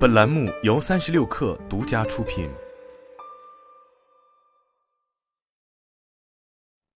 本栏目由三十六氪独家出品。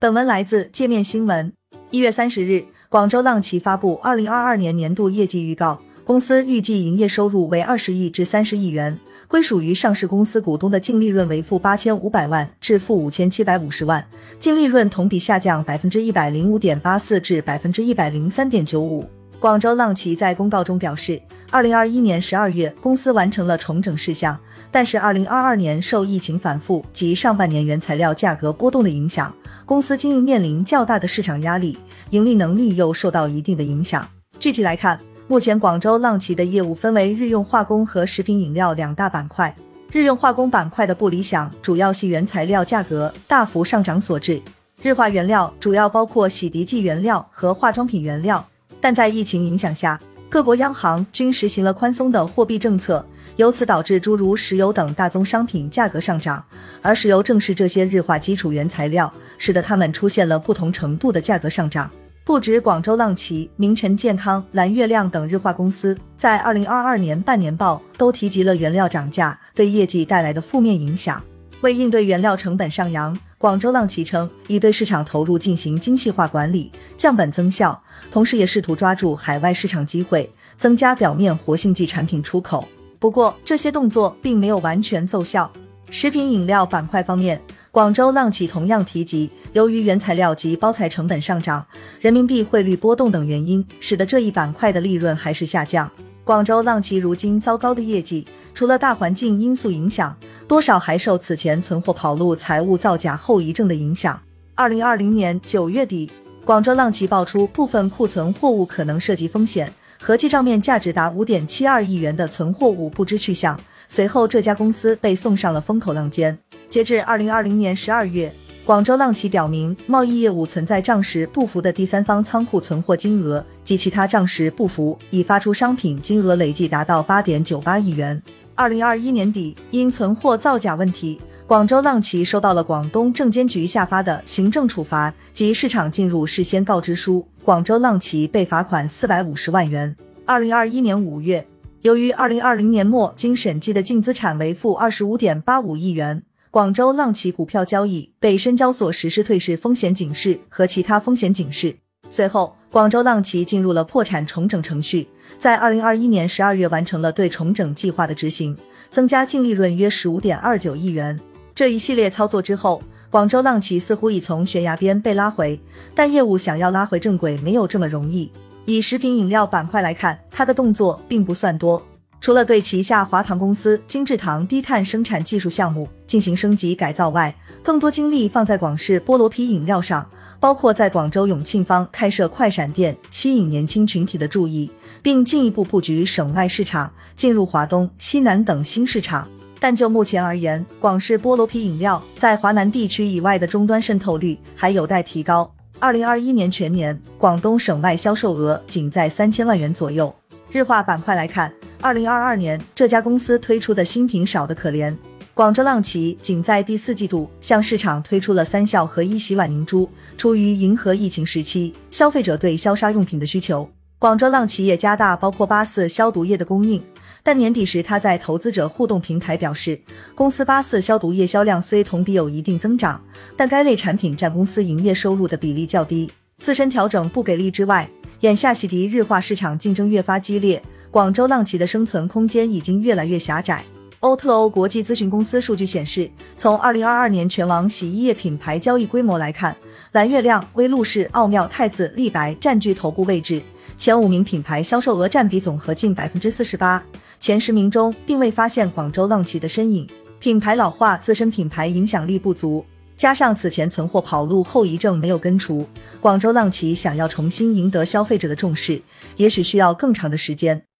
本文来自界面新闻。一月三十日，广州浪奇发布二零二二年年度业绩预告，公司预计营业收入为二十亿至三十亿元，归属于上市公司股东的净利润为负八千五百万至负五千七百五十万，净利润同比下降百分之一百零五点八四至百分之一百零三点九五。广州浪奇在公告中表示，二零二一年十二月，公司完成了重整事项，但是二零二二年受疫情反复及上半年原材料价格波动的影响，公司经营面临较大的市场压力，盈利能力又受到一定的影响。具体来看，目前广州浪奇的业务分为日用化工和食品饮料两大板块。日用化工板块的不理想，主要系原材料价格大幅上涨所致。日化原料主要包括洗涤剂原料和化妆品原料。但在疫情影响下，各国央行均实行了宽松的货币政策，由此导致诸如石油等大宗商品价格上涨，而石油正是这些日化基础原材料，使得它们出现了不同程度的价格上涨。不止广州浪奇、明晨健康、蓝月亮等日化公司在二零二二年半年报都提及了原料涨价对业绩带来的负面影响。为应对原料成本上扬，广州浪奇称已对市场投入进行精细化管理，降本增效，同时也试图抓住海外市场机会，增加表面活性剂产品出口。不过，这些动作并没有完全奏效。食品饮料板块方面，广州浪奇同样提及，由于原材料及包材成本上涨、人民币汇率波动等原因，使得这一板块的利润还是下降。广州浪奇如今糟糕的业绩，除了大环境因素影响。多少还受此前存货跑路、财务造假后遗症的影响。二零二零年九月底，广州浪奇爆出部分库存货物可能涉及风险，合计账面价值达五点七二亿元的存货物不知去向。随后，这家公司被送上了风口浪尖。截至二零二零年十二月，广州浪奇表明，贸易业务存在账实不符的第三方仓库存货金额及其他账实不符已发出商品金额累计达到八点九八亿元。二零二一年底，因存货造假问题，广州浪奇收到了广东证监局下发的行政处罚及市场进入事先告知书，广州浪奇被罚款四百五十万元。二零二一年五月，由于二零二零年末经审计的净资产为负二十五点八五亿元，广州浪奇股票交易被深交所实施退市风险警示和其他风险警示。随后，广州浪奇进入了破产重整程序。在二零二一年十二月完成了对重整计划的执行，增加净利润约十五点二九亿元。这一系列操作之后，广州浪奇似乎已从悬崖边被拉回，但业务想要拉回正轨没有这么容易。以食品饮料板块来看，它的动作并不算多，除了对旗下华糖公司精制糖低碳生产技术项目进行升级改造外，更多精力放在广式菠萝啤饮料上，包括在广州永庆坊开设快闪店，吸引年轻群体的注意。并进一步布局省外市场，进入华东、西南等新市场。但就目前而言，广式菠萝啤饮料在华南地区以外的终端渗透率还有待提高。二零二一年全年，广东省外销售额仅在三千万元左右。日化板块来看，二零二二年这家公司推出的新品少得可怜。广州浪奇仅在第四季度向市场推出了三效合一洗碗凝珠，出于迎合疫情时期消费者对消杀用品的需求。广州浪奇也加大包括八四消毒液的供应，但年底时他在投资者互动平台表示，公司八四消毒液销量虽同比有一定增长，但该类产品占公司营业收入的比例较低，自身调整不给力之外，眼下洗涤日化市场竞争越发激烈，广州浪奇的生存空间已经越来越狭窄。欧特欧国际咨询公司数据显示，从二零二二年全网洗衣液品牌交易规模来看，蓝月亮、威露士、奥妙、太子、立白占据头部位置。前五名品牌销售额占比总和近百分之四十八，前十名中并未发现广州浪奇的身影。品牌老化，自身品牌影响力不足，加上此前存货跑路后遗症没有根除，广州浪奇想要重新赢得消费者的重视，也许需要更长的时间。